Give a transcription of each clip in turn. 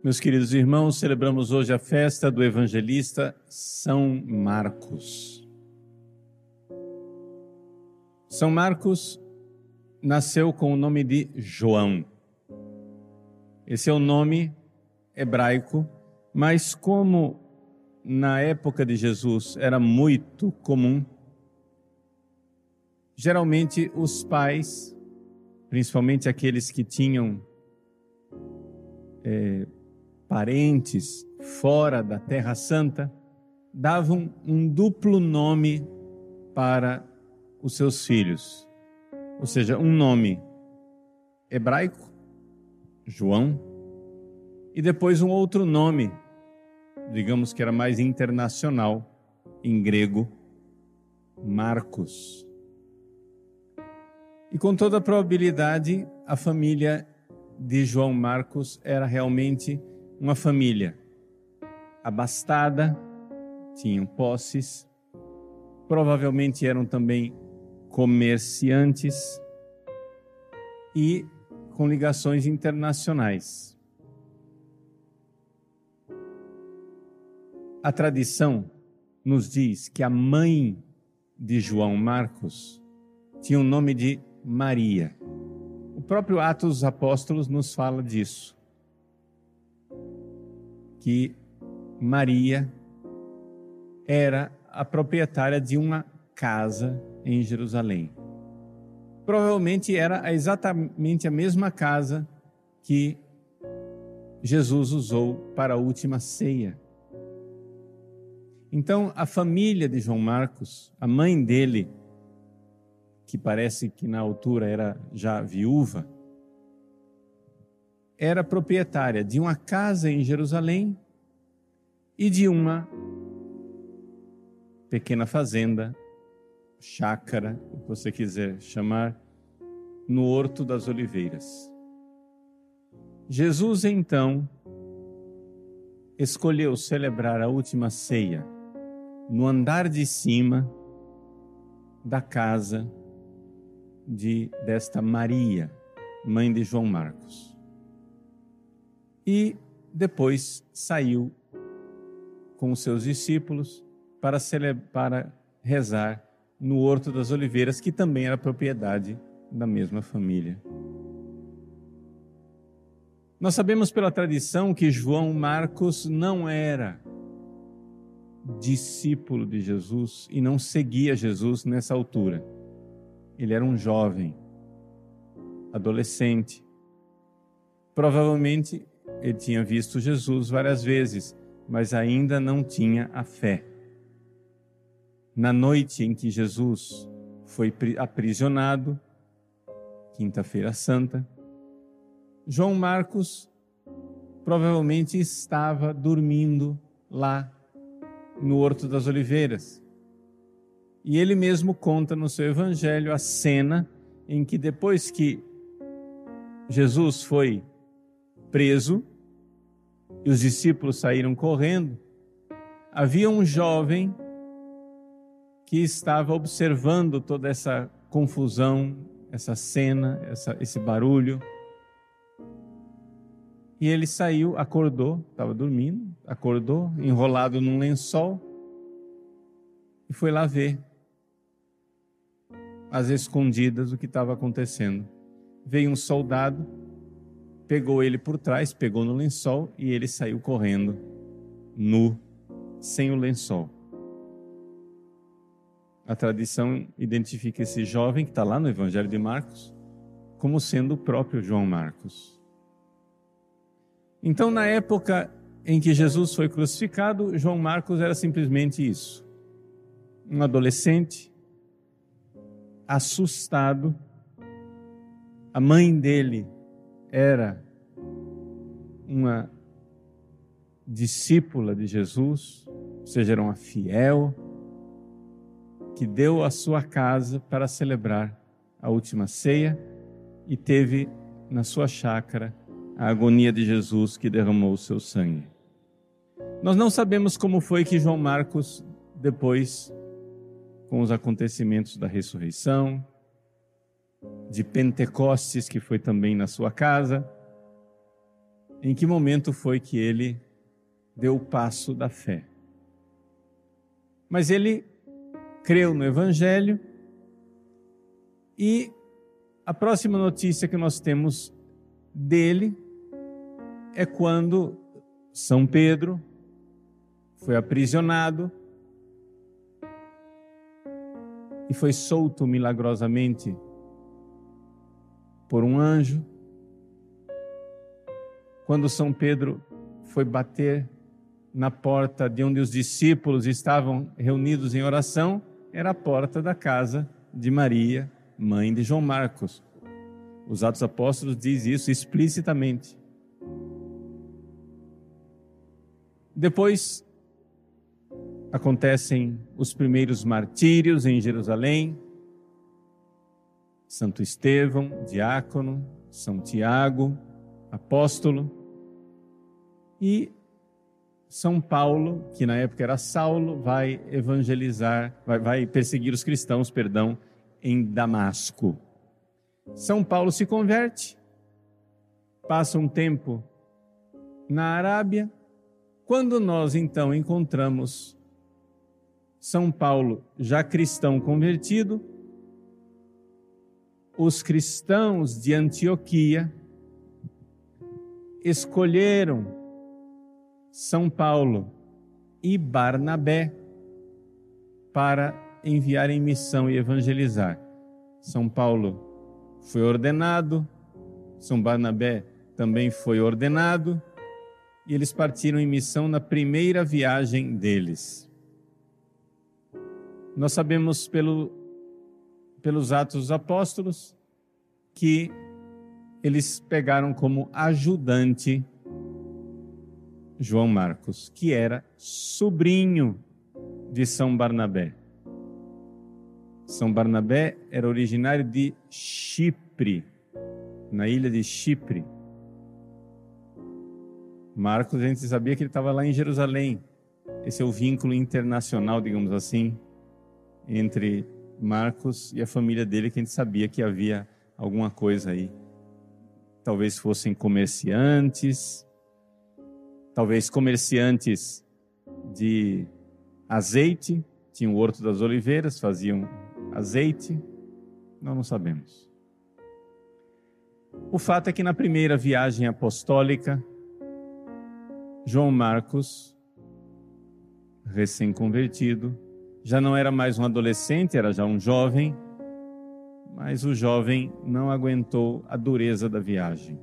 Meus queridos irmãos, celebramos hoje a festa do evangelista São Marcos. São Marcos nasceu com o nome de João. Esse é o nome hebraico, mas como na época de Jesus era muito comum, geralmente os pais, principalmente aqueles que tinham é, parentes fora da Terra Santa, davam um duplo nome para os seus filhos. Ou seja, um nome hebraico, João, e depois um outro nome, digamos que era mais internacional, em grego, Marcos. E com toda probabilidade, a família de João Marcos era realmente uma família abastada, tinham posses, provavelmente eram também comerciantes e com ligações internacionais. A tradição nos diz que a mãe de João Marcos tinha o nome de Maria. O próprio Atos dos Apóstolos nos fala disso que Maria era a proprietária de uma casa em Jerusalém. Provavelmente era exatamente a mesma casa que Jesus usou para a última ceia. Então, a família de João Marcos, a mãe dele, que parece que na altura era já viúva, era proprietária de uma casa em Jerusalém e de uma pequena fazenda, chácara, o que você quiser chamar, no Horto das Oliveiras. Jesus então escolheu celebrar a última ceia no andar de cima da casa de desta Maria, mãe de João Marcos e depois saiu com os seus discípulos para, para rezar no Horto das Oliveiras, que também era propriedade da mesma família. Nós sabemos pela tradição que João Marcos não era discípulo de Jesus e não seguia Jesus nessa altura. Ele era um jovem, adolescente. Provavelmente ele tinha visto Jesus várias vezes, mas ainda não tinha a fé. Na noite em que Jesus foi aprisionado, Quinta-feira Santa, João Marcos provavelmente estava dormindo lá no Horto das Oliveiras. E ele mesmo conta no seu evangelho a cena em que depois que Jesus foi preso e os discípulos saíram correndo, havia um jovem que estava observando toda essa confusão, essa cena, essa, esse barulho. E ele saiu, acordou, estava dormindo, acordou, enrolado num lençol, e foi lá ver, às escondidas, o que estava acontecendo. Veio um soldado, pegou ele por trás, pegou no lençol e ele saiu correndo, nu, sem o lençol. A tradição identifica esse jovem que está lá no Evangelho de Marcos como sendo o próprio João Marcos. Então, na época em que Jesus foi crucificado, João Marcos era simplesmente isso: um adolescente assustado. A mãe dele era uma discípula de Jesus, ou seja, era uma fiel, que deu a sua casa para celebrar a última ceia e teve na sua chácara a agonia de Jesus que derramou o seu sangue. Nós não sabemos como foi que João Marcos, depois, com os acontecimentos da ressurreição, de Pentecostes, que foi também na sua casa, em que momento foi que ele deu o passo da fé. Mas ele creu no Evangelho e a próxima notícia que nós temos dele é quando São Pedro foi aprisionado e foi solto milagrosamente por um anjo. Quando São Pedro foi bater na porta de onde os discípulos estavam reunidos em oração, era a porta da casa de Maria, mãe de João Marcos. Os Atos Apóstolos diz isso explicitamente. Depois acontecem os primeiros martírios em Jerusalém. Santo Estevão, diácono, São Tiago, apóstolo, e São Paulo, que na época era Saulo, vai evangelizar, vai, vai perseguir os cristãos, perdão, em Damasco. São Paulo se converte, passa um tempo na Arábia, quando nós então encontramos São Paulo já cristão convertido, os cristãos de Antioquia escolheram São Paulo e Barnabé para enviar em missão e evangelizar. São Paulo foi ordenado, São Barnabé também foi ordenado, e eles partiram em missão na primeira viagem deles. Nós sabemos pelo, pelos Atos dos Apóstolos que eles pegaram como ajudante João Marcos, que era sobrinho de São Barnabé. São Barnabé era originário de Chipre, na ilha de Chipre. Marcos, a gente sabia que ele estava lá em Jerusalém. Esse é o vínculo internacional, digamos assim, entre Marcos e a família dele, que a gente sabia que havia alguma coisa aí. Talvez fossem comerciantes, talvez comerciantes de azeite, tinham o Horto das Oliveiras, faziam azeite, nós não sabemos. O fato é que na primeira viagem apostólica, João Marcos, recém-convertido, já não era mais um adolescente, era já um jovem, mas o jovem não aguentou a dureza da viagem.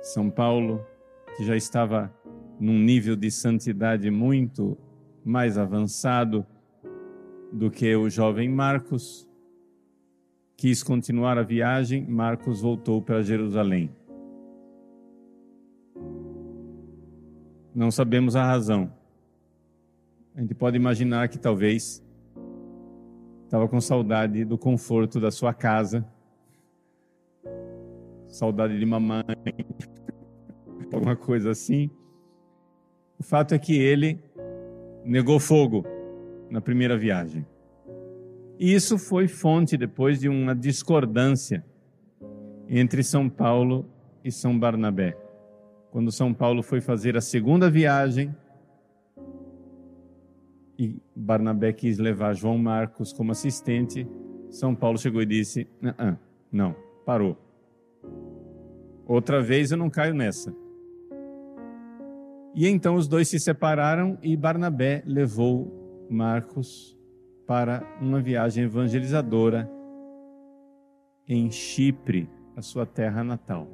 São Paulo, que já estava num nível de santidade muito mais avançado, do que o jovem Marcos. Quis continuar a viagem, Marcos voltou para Jerusalém. Não sabemos a razão. A gente pode imaginar que talvez estava com saudade do conforto da sua casa, saudade de mamãe, alguma coisa assim. O fato é que ele negou fogo na primeira viagem. E isso foi fonte depois de uma discordância entre São Paulo e São Barnabé. Quando São Paulo foi fazer a segunda viagem e Barnabé quis levar João Marcos como assistente, São Paulo chegou e disse: não, parou. Outra vez eu não caio nessa. E então os dois se separaram e Barnabé levou Marcos para uma viagem evangelizadora em Chipre, a sua terra natal.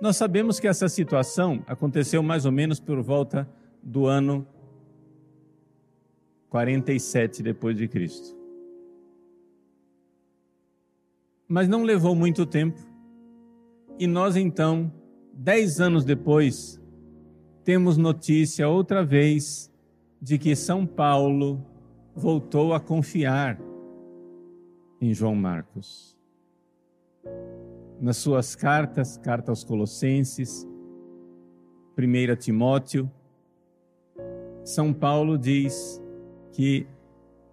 Nós sabemos que essa situação aconteceu mais ou menos por volta do ano 47 depois de Cristo. Mas não levou muito tempo. E nós então, dez anos depois, temos notícia outra vez de que São Paulo voltou a confiar em João Marcos. Nas suas cartas, carta aos Colossenses, 1 Timóteo, São Paulo diz que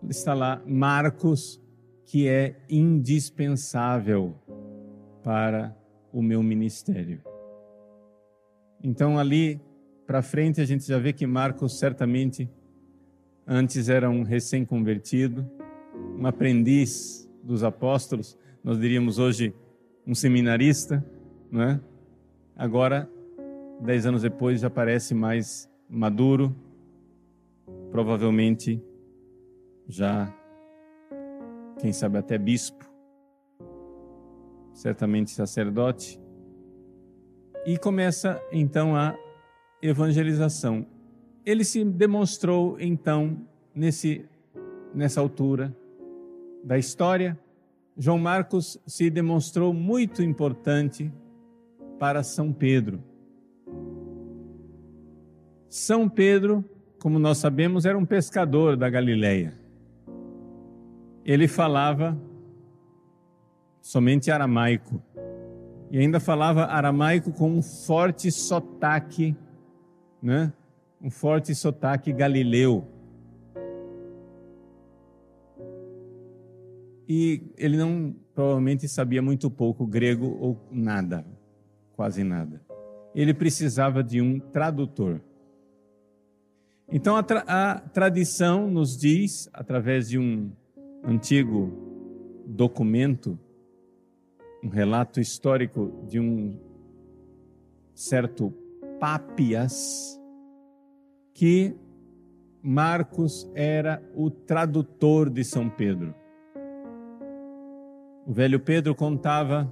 está lá Marcos, que é indispensável para o meu ministério. Então, ali para frente, a gente já vê que Marcos certamente antes era um recém-convertido, um aprendiz dos apóstolos, nós diríamos hoje um seminarista, não é? Agora, dez anos depois, já parece mais maduro, provavelmente já, quem sabe até bispo, certamente sacerdote, e começa então a evangelização. Ele se demonstrou então nesse nessa altura da história, João Marcos se demonstrou muito importante para São Pedro. São Pedro, como nós sabemos, era um pescador da Galileia. Ele falava somente aramaico. E ainda falava aramaico com um forte sotaque, né? Um forte sotaque galileu. E ele não provavelmente sabia muito pouco grego ou nada, quase nada. Ele precisava de um tradutor. Então a, tra a tradição nos diz, através de um antigo documento, um relato histórico de um certo Pápias, que Marcos era o tradutor de São Pedro. O velho Pedro contava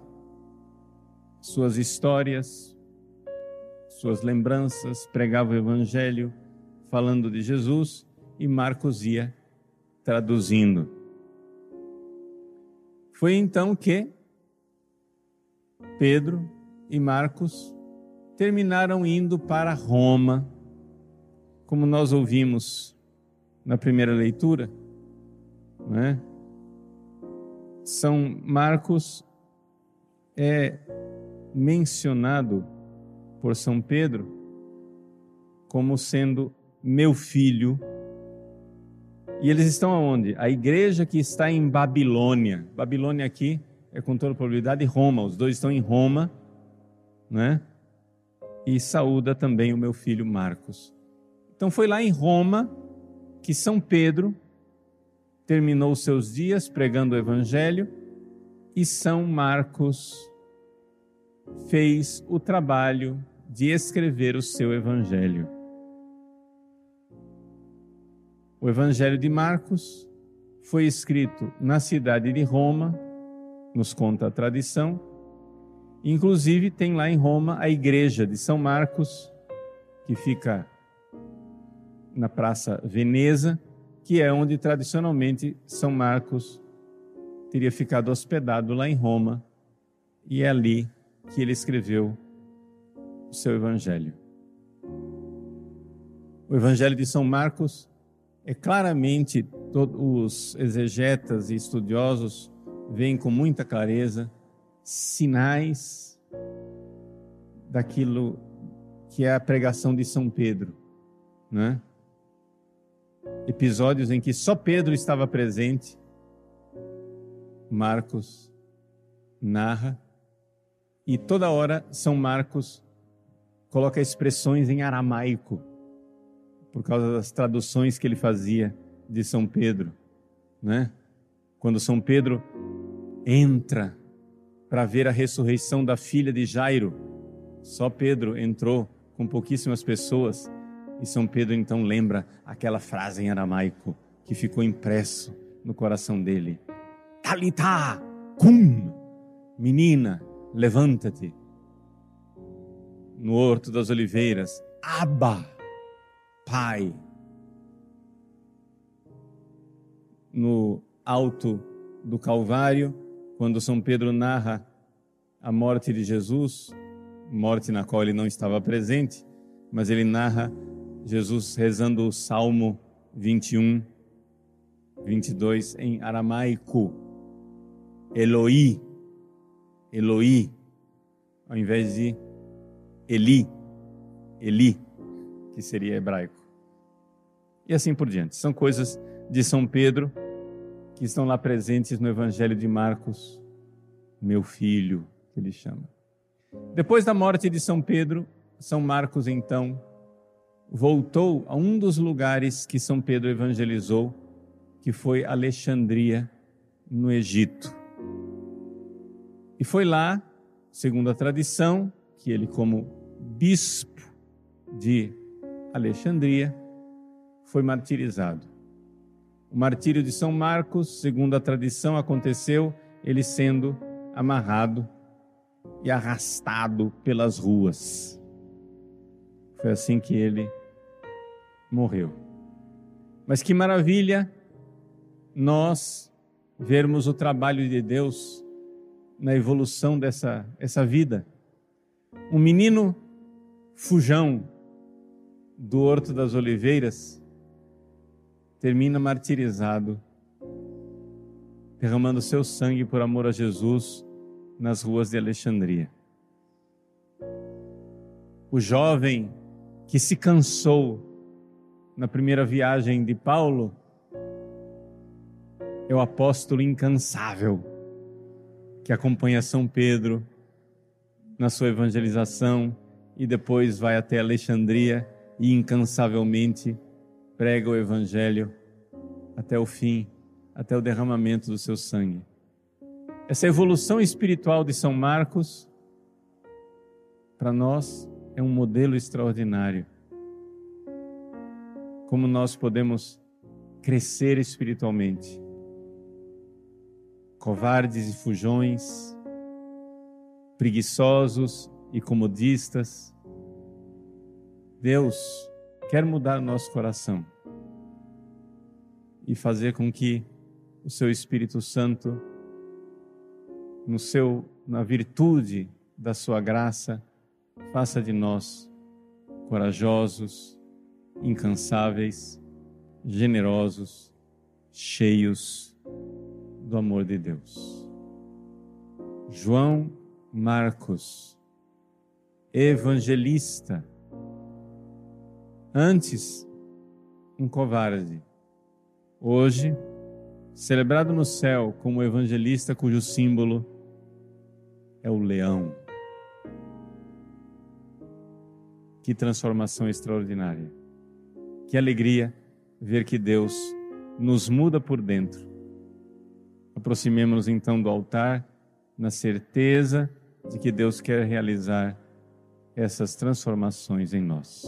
suas histórias, suas lembranças, pregava o evangelho falando de Jesus e Marcos ia traduzindo. Foi então que Pedro e Marcos terminaram indo para Roma, como nós ouvimos na primeira leitura, não é? São Marcos é mencionado por São Pedro como sendo meu filho. E eles estão aonde? A igreja que está em Babilônia. Babilônia aqui é com toda probabilidade Roma. Os dois estão em Roma, né? E saúda também o meu filho Marcos. Então foi lá em Roma que São Pedro terminou seus dias pregando o Evangelho e São Marcos fez o trabalho de escrever o seu Evangelho. O Evangelho de Marcos foi escrito na cidade de Roma, nos conta a tradição. Inclusive, tem lá em Roma a igreja de São Marcos, que fica na Praça Veneza, que é onde tradicionalmente São Marcos teria ficado hospedado lá em Roma, e é ali que ele escreveu o seu evangelho. O evangelho de São Marcos é claramente todos os exegetas e estudiosos veem com muita clareza sinais daquilo que é a pregação de São Pedro, né? episódios em que só Pedro estava presente, Marcos narra, e toda hora São Marcos coloca expressões em aramaico, por causa das traduções que ele fazia de São Pedro, né? Quando São Pedro entra para ver a ressurreição da filha de Jairo, só Pedro entrou com pouquíssimas pessoas e São Pedro então lembra aquela frase em aramaico que ficou impresso no coração dele. Talita cum, menina, levanta-te. No horto das oliveiras, Abba, Pai. No alto do Calvário, quando São Pedro narra a morte de Jesus, morte na qual ele não estava presente, mas ele narra Jesus rezando o Salmo 21, 22 em aramaico. Eloi, Eloi, ao invés de Eli, Eli, que seria hebraico. E assim por diante. São coisas de São Pedro que estão lá presentes no Evangelho de Marcos, meu filho, que ele chama. Depois da morte de São Pedro, São Marcos então voltou a um dos lugares que São Pedro evangelizou, que foi Alexandria, no Egito. E foi lá, segundo a tradição, que ele, como bispo de Alexandria, foi martirizado. O martírio de São Marcos, segundo a tradição, aconteceu ele sendo amarrado e arrastado pelas ruas. Foi assim que ele morreu. Mas que maravilha nós vermos o trabalho de Deus na evolução dessa essa vida. Um menino fujão do Horto das Oliveiras termina martirizado, derramando seu sangue por amor a Jesus nas ruas de Alexandria. O jovem que se cansou na primeira viagem de Paulo é o apóstolo incansável que acompanha São Pedro na sua evangelização e depois vai até Alexandria e incansavelmente prega o evangelho até o fim, até o derramamento do seu sangue. Essa evolução espiritual de São Marcos para nós é um modelo extraordinário. Como nós podemos crescer espiritualmente covardes e fujões, preguiçosos e comodistas. Deus quer mudar o nosso coração e fazer com que o seu Espírito Santo, no seu, na virtude da sua graça, faça de nós corajosos, incansáveis, generosos, cheios do amor de Deus. João Marcos, evangelista, antes um covarde, hoje celebrado no céu como evangelista cujo símbolo é o leão. Que transformação extraordinária. Que alegria ver que Deus nos muda por dentro Aproximemos-nos então do altar, na certeza de que Deus quer realizar essas transformações em nós.